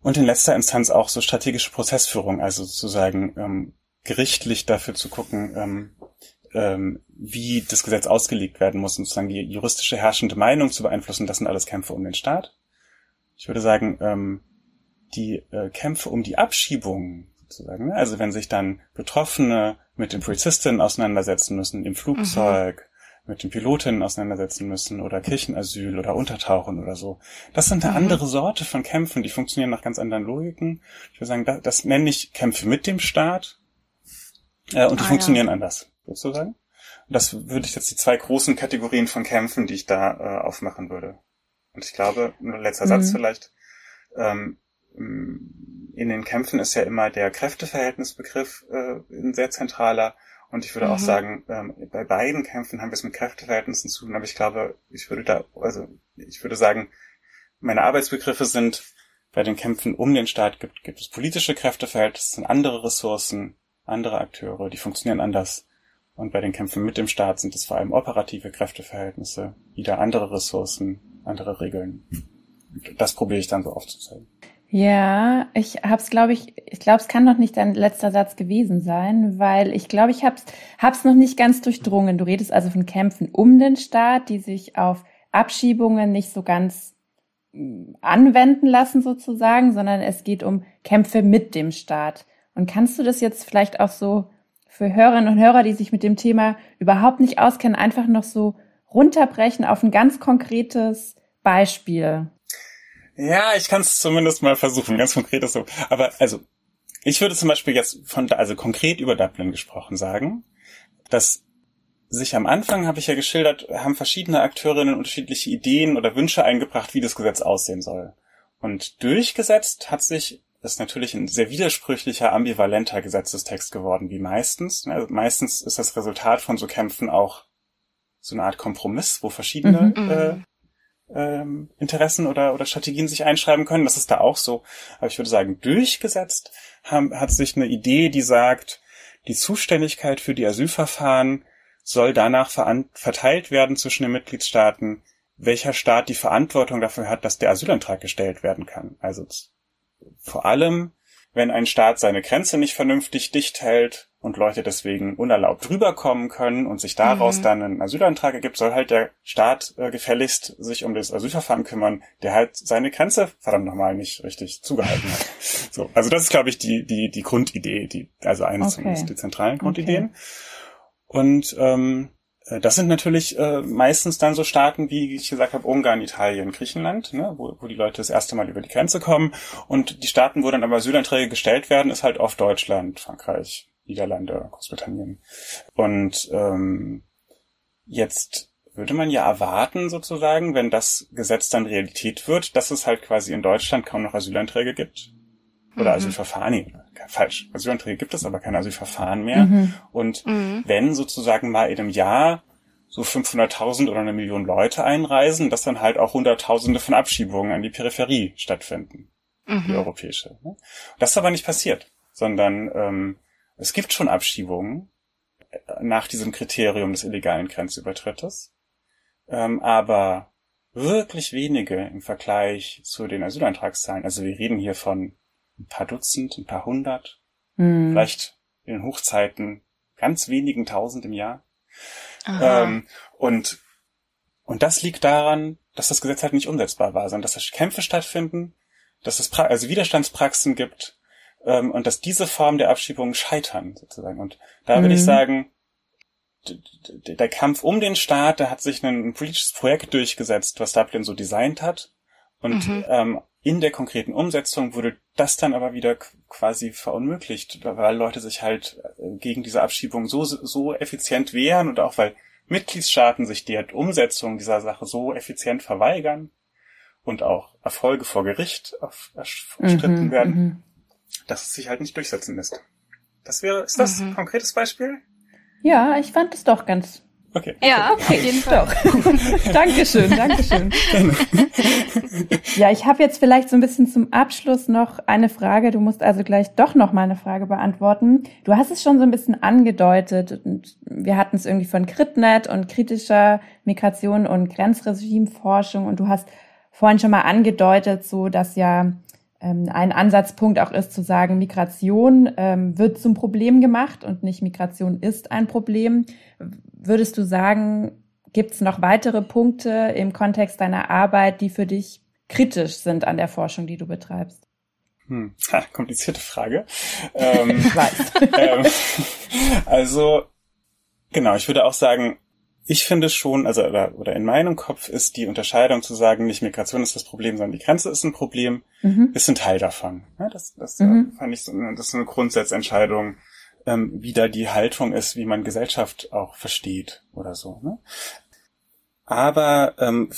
Und in letzter Instanz auch so strategische Prozessführung, also sozusagen ähm, gerichtlich dafür zu gucken, ähm, ähm, wie das Gesetz ausgelegt werden muss und sozusagen die juristische herrschende Meinung zu beeinflussen. Das sind alles Kämpfe um den Staat. Ich würde sagen, ähm, die äh, Kämpfe um die Abschiebung sozusagen, ne? also wenn sich dann Betroffene mit den Polizistinnen auseinandersetzen müssen im Flugzeug, mhm. mit den Pilotinnen auseinandersetzen müssen oder Kirchenasyl oder Untertauchen oder so. Das sind eine mhm. andere Sorte von Kämpfen, die funktionieren nach ganz anderen Logiken. Ich würde sagen, das, das nenne ich Kämpfe mit dem Staat äh, und die ah, funktionieren ja. anders sozusagen. Und das würde ich jetzt die zwei großen Kategorien von Kämpfen, die ich da äh, aufmachen würde. Und ich glaube, nur letzter mhm. Satz vielleicht, ähm, in den Kämpfen ist ja immer der Kräfteverhältnisbegriff äh, ein sehr zentraler. Und ich würde mhm. auch sagen, ähm, bei beiden Kämpfen haben wir es mit Kräfteverhältnissen zu tun, aber ich glaube, ich würde da, also ich würde sagen, meine Arbeitsbegriffe sind, bei den Kämpfen um den Staat gibt, gibt es politische Kräfteverhältnisse, sind andere Ressourcen, andere Akteure, die funktionieren anders. Und bei den Kämpfen mit dem Staat sind es vor allem operative Kräfteverhältnisse, wieder andere Ressourcen, andere Regeln. Das probiere ich dann so aufzuzeigen. Ja, ich hab's, glaube ich, ich glaube, es kann noch nicht dein letzter Satz gewesen sein, weil ich glaube, ich hab's, hab's noch nicht ganz durchdrungen. Du redest also von Kämpfen um den Staat, die sich auf Abschiebungen nicht so ganz mm, anwenden lassen sozusagen, sondern es geht um Kämpfe mit dem Staat. Und kannst du das jetzt vielleicht auch so für Hörerinnen und Hörer, die sich mit dem Thema überhaupt nicht auskennen, einfach noch so runterbrechen auf ein ganz konkretes Beispiel? Ja, ich kann es zumindest mal versuchen, ganz konkret ist so. Aber also, ich würde zum Beispiel jetzt von, also konkret über Dublin gesprochen sagen, dass sich am Anfang, habe ich ja geschildert, haben verschiedene Akteurinnen unterschiedliche Ideen oder Wünsche eingebracht, wie das Gesetz aussehen soll. Und durchgesetzt hat sich das ist natürlich ein sehr widersprüchlicher, ambivalenter Gesetzestext geworden, wie meistens. Also meistens ist das Resultat von so Kämpfen auch so eine Art Kompromiss, wo verschiedene mhm. äh, mhm. Ähm, Interessen oder, oder Strategien sich einschreiben können. Das ist da auch so. Aber ich würde sagen, durchgesetzt haben, hat sich eine Idee, die sagt, die Zuständigkeit für die Asylverfahren soll danach verteilt werden zwischen den Mitgliedstaaten, welcher Staat die Verantwortung dafür hat, dass der Asylantrag gestellt werden kann. Also vor allem, wenn ein Staat seine Grenze nicht vernünftig dicht hält und Leute deswegen unerlaubt rüberkommen können und sich daraus mhm. dann einen Asylantrag ergibt, soll halt der Staat äh, gefälligst sich um das Asylverfahren kümmern, der halt seine Grenze verdammt nochmal nicht richtig zugehalten hat. *laughs* so, also das ist, glaube ich, die, die, die Grundidee, die, also eines okay. zumindest die zentralen Grundideen. Okay. Und ähm, äh, das sind natürlich äh, meistens dann so Staaten, wie ich gesagt habe, Ungarn, Italien, Griechenland, ne, wo, wo die Leute das erste Mal über die Grenze kommen. Und die Staaten, wo dann aber Asylanträge gestellt werden, ist halt oft Deutschland, Frankreich, Niederlande, Großbritannien. Und ähm, jetzt würde man ja erwarten, sozusagen, wenn das Gesetz dann Realität wird, dass es halt quasi in Deutschland kaum noch Asylanträge gibt. Oder mhm. Asylverfahren, nee, falsch. Asylanträge gibt es, aber keine Asylverfahren mehr. Mhm. Und mhm. wenn sozusagen mal in einem Jahr so 500.000 oder eine Million Leute einreisen, dass dann halt auch Hunderttausende von Abschiebungen an die Peripherie stattfinden, mhm. die europäische. Ne? Das ist aber nicht passiert, sondern ähm, es gibt schon Abschiebungen äh, nach diesem Kriterium des illegalen Grenzübertrittes, ähm, aber wirklich wenige im Vergleich zu den Asylantragszahlen. Also wir reden hier von ein paar Dutzend, ein paar hundert, mhm. vielleicht in den Hochzeiten ganz wenigen tausend im Jahr. Ähm, und, und das liegt daran, dass das Gesetz halt nicht umsetzbar war, sondern dass da Kämpfe stattfinden, dass es pra also Widerstandspraxen gibt ähm, und dass diese Form der Abschiebung scheitern sozusagen. Und da mhm. würde ich sagen, der Kampf um den Staat, der hat sich ein politisches Projekt durchgesetzt, was Dublin so designt hat. Und mhm. ähm, in der konkreten Umsetzung wurde das dann aber wieder quasi verunmöglicht, weil Leute sich halt äh, gegen diese Abschiebung so, so effizient wehren und auch weil Mitgliedstaaten sich der Umsetzung dieser Sache so effizient verweigern und auch Erfolge vor Gericht erstritten mhm, werden, mhm. Dass es sich halt nicht durchsetzen lässt. Das wäre, ist das mhm. ein konkretes Beispiel? Ja, ich fand es doch ganz Okay. Ja, auf jeden Fall. Doch. *laughs* Dankeschön, Dankeschön. ja, ich habe jetzt vielleicht so ein bisschen zum Abschluss noch eine Frage. Du musst also gleich doch noch mal eine Frage beantworten. Du hast es schon so ein bisschen angedeutet und wir hatten es irgendwie von Kritnet und kritischer Migration und Grenzregimeforschung und du hast vorhin schon mal angedeutet, so dass ja ein Ansatzpunkt auch ist zu sagen, Migration ähm, wird zum Problem gemacht und nicht Migration ist ein Problem. Würdest du sagen, gibt es noch weitere Punkte im Kontext deiner Arbeit, die für dich kritisch sind an der Forschung, die du betreibst? Hm, ha, *laughs* komplizierte Frage. *laughs* Ähm, ich weiß. *laughs* ähm, also, genau, ich würde auch sagen, ich finde schon, also oder, oder in meinem Kopf ist die Unterscheidung zu sagen, nicht Migration ist das Problem, sondern die Grenze ist ein Problem, mhm. ist ein Teil davon. Ja, das das mhm. fand ich so, das ist eine Grundsatzentscheidung, ähm, wie da die Haltung ist, wie man Gesellschaft auch versteht oder so. Ne? Aber ähm,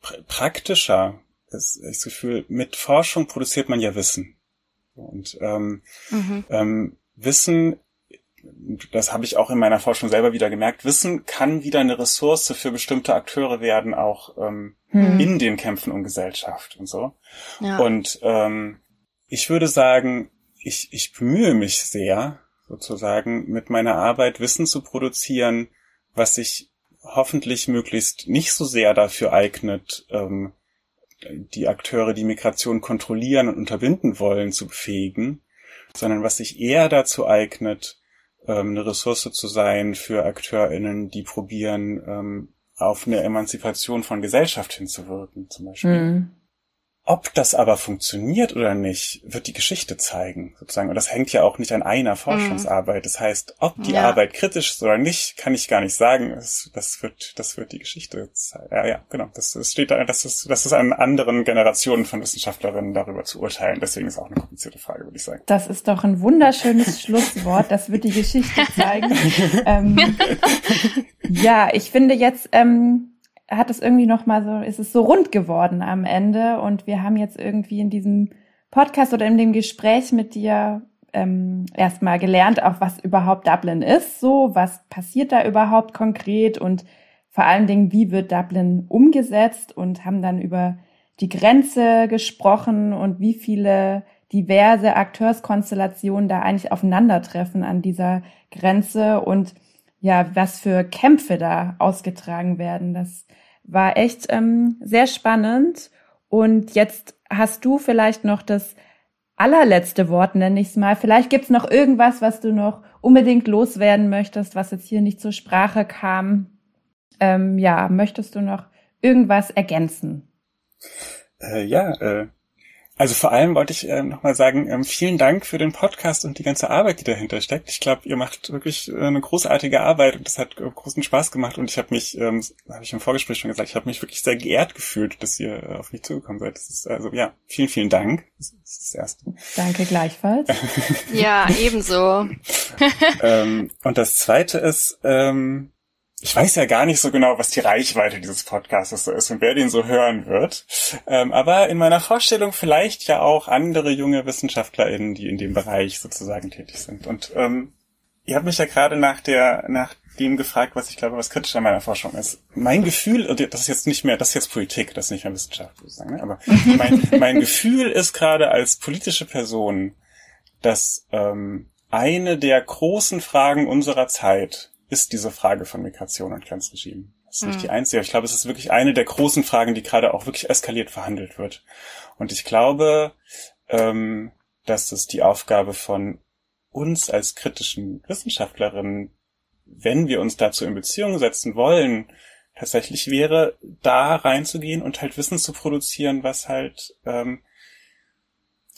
pr praktischer ist das Gefühl, mit Forschung produziert man ja Wissen. Und ähm, mhm. ähm, Wissen das habe ich auch in meiner Forschung selber wieder gemerkt, Wissen kann wieder eine Ressource für bestimmte Akteure werden, auch ähm, hm. in den Kämpfen um Gesellschaft und so. Ja. Und ähm, ich würde sagen, ich, ich bemühe mich sehr, sozusagen, mit meiner Arbeit Wissen zu produzieren, was sich hoffentlich möglichst nicht so sehr dafür eignet, ähm, die Akteure, die Migration kontrollieren und unterbinden wollen, zu befähigen, sondern was sich eher dazu eignet, ähm, eine Ressource zu sein für AkteurInnen, die probieren, ähm, auf eine Emanzipation von Gesellschaft hinzuwirken, zum Beispiel. Mhm. Ob das aber funktioniert oder nicht, wird die Geschichte zeigen, sozusagen. Und das hängt ja auch nicht an einer Forschungsarbeit. Das heißt, ob die ja. Arbeit kritisch ist oder nicht, kann ich gar nicht sagen. Das, das wird, das wird die Geschichte zeigen. Ja, ja, genau. Das, das steht da, das ist, das ist an anderen Generationen von Wissenschaftlerinnen darüber zu urteilen. Deswegen ist auch eine komplizierte Frage, würde ich sagen. Das ist doch ein wunderschönes *laughs* Schlusswort. Das wird die Geschichte *laughs* zeigen. ähm, ja, ich finde jetzt, ähm, hat es irgendwie noch mal so, ist es so rund geworden am Ende und wir haben jetzt irgendwie in diesem Podcast oder in dem Gespräch mit dir ähm, erstmal gelernt, auch was überhaupt Dublin ist, so was passiert da überhaupt konkret und vor allen Dingen, wie wird Dublin umgesetzt und haben dann über die Grenze gesprochen und wie viele diverse Akteurskonstellationen da eigentlich aufeinandertreffen an dieser Grenze und ja, was für Kämpfe da ausgetragen werden. Das war echt ähm, sehr spannend. Und jetzt hast du vielleicht noch das allerletzte Wort, nenne ich es mal. Vielleicht gibt's noch irgendwas, was du noch unbedingt loswerden möchtest, was jetzt hier nicht zur Sprache kam. Ähm, ja, möchtest du noch irgendwas ergänzen? Äh, ja, äh, also vor allem wollte ich äh, nochmal sagen, ähm, vielen Dank für den Podcast und die ganze Arbeit, die dahinter steckt. Ich glaube, ihr macht wirklich äh, eine großartige Arbeit und das hat äh, großen Spaß gemacht und ich habe mich, ähm, habe ich im Vorgespräch schon gesagt, ich habe mich wirklich sehr geehrt gefühlt, dass ihr äh, auf mich zugekommen seid. Das ist also ja, vielen, vielen Dank. Das ist das Erste. Danke gleichfalls. ja, ebenso. *laughs* ähm, und das Zweite ist, ähm, ich weiß ja gar nicht so genau, was die Reichweite dieses Podcasts so ist und wer den so hören wird. Ähm, aber in meiner Vorstellung vielleicht ja auch andere junge WissenschaftlerInnen, die in dem Bereich sozusagen tätig sind. Und ähm, ihr habt mich ja gerade nach der, nach dem gefragt, was ich glaube, was kritisch an meiner Forschung ist. Mein Gefühl, das ist jetzt nicht mehr, das ist jetzt Politik, das ist nicht mehr Wissenschaft, würde ich sagen, ne? aber mein, mein Gefühl ist gerade als politische Person, dass ähm, eine der großen Fragen unserer Zeit ist diese Frage von Migration und Grenzregime. Das ist nicht mhm. die einzige. Ich glaube, es ist wirklich eine der großen Fragen, die gerade auch wirklich eskaliert verhandelt wird. Und ich glaube, ähm, dass es die Aufgabe von uns als kritischen Wissenschaftlerinnen, wenn wir uns dazu in Beziehung setzen wollen, tatsächlich wäre, da reinzugehen und halt Wissen zu produzieren, was halt ähm,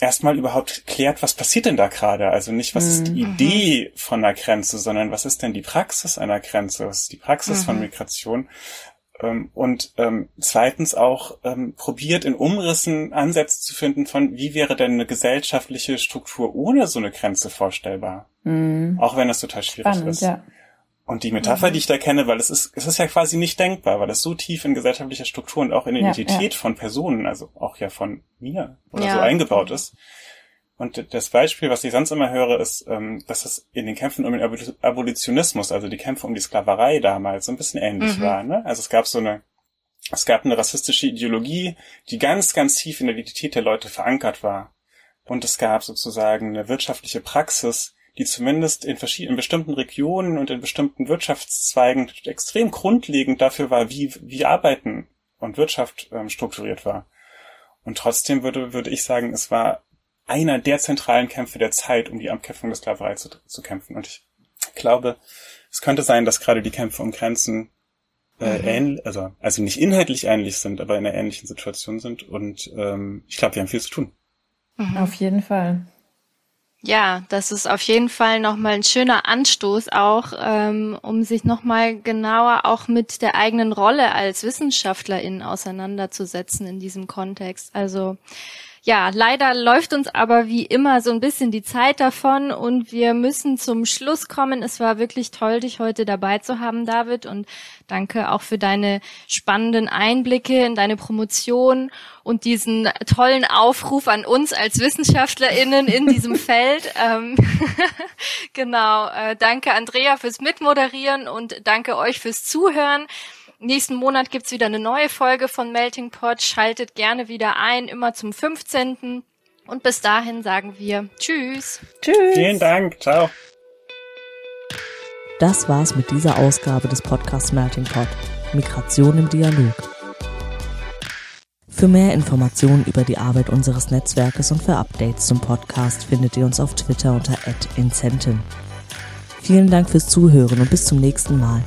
erstmal überhaupt klärt, was passiert denn da gerade? Also nicht, was ist die mhm. Idee von einer Grenze, sondern was ist denn die Praxis einer Grenze? Was ist die Praxis mhm. von Migration? Ähm, und ähm, zweitens auch ähm, probiert in Umrissen Ansätze zu finden von, wie wäre denn eine gesellschaftliche Struktur ohne so eine Grenze vorstellbar? Mhm. Auch wenn das total schwierig Spannend, ist. Ja. Und die Metapher, mhm. die ich da kenne, weil es ist, es ist ja quasi nicht denkbar, weil es so tief in gesellschaftlicher Struktur und auch in der ja, Identität ja. von Personen, also auch ja von mir oder ja. so eingebaut ist. Und das Beispiel, was ich sonst immer höre, ist, ähm, dass es in den Kämpfen um den Abolitionismus, also die Kämpfe um die Sklaverei damals, so ein bisschen ähnlich mhm. war. Ne? Also es gab so eine, es gab eine rassistische Ideologie, die ganz, ganz tief in der Identität der Leute verankert war. Und es gab sozusagen eine wirtschaftliche Praxis, die zumindest in verschiedenen, in bestimmten Regionen und in bestimmten Wirtschaftszweigen extrem grundlegend dafür war, wie, wie Arbeiten und Wirtschaft ähm, strukturiert war. Und trotzdem würde, würde ich sagen, es war einer der zentralen Kämpfe der Zeit, um die Abkämpfung der Sklaverei zu, zu kämpfen. Und ich glaube, es könnte sein, dass gerade die Kämpfe um Grenzen äh, mhm. ähnlich, also, also nicht inhaltlich ähnlich sind, aber in einer ähnlichen Situation sind. Und ähm, ich glaube, wir haben viel zu tun. Mhm. Auf jeden Fall. Ja, das ist auf jeden Fall nochmal ein schöner Anstoß auch, ähm, um sich nochmal genauer auch mit der eigenen Rolle als Wissenschaftlerin auseinanderzusetzen in diesem Kontext. Also ja, leider läuft uns aber wie immer so ein bisschen die Zeit davon und wir müssen zum Schluss kommen. Es war wirklich toll, dich heute dabei zu haben, David, und danke auch für deine spannenden Einblicke in deine Promotion und diesen tollen Aufruf an uns als WissenschaftlerInnen in diesem *laughs* Feld. Ähm, *laughs* genau, äh, danke Andrea fürs Mitmoderieren und danke euch fürs Zuhören. Nächsten Monat gibt's wieder eine neue Folge von Melting Pot. Schaltet gerne wieder ein, immer zum 15. Und bis dahin sagen wir Tschüss. Tschüss. Vielen Dank. Ciao. Das war's mit dieser Ausgabe des Podcasts Melting Pot. Migration im Dialog. Für mehr Informationen über die Arbeit unseres Netzwerkes und für Updates zum Podcast findet ihr uns auf Twitter unter @incenten. Vielen Dank fürs Zuhören und bis zum nächsten Mal.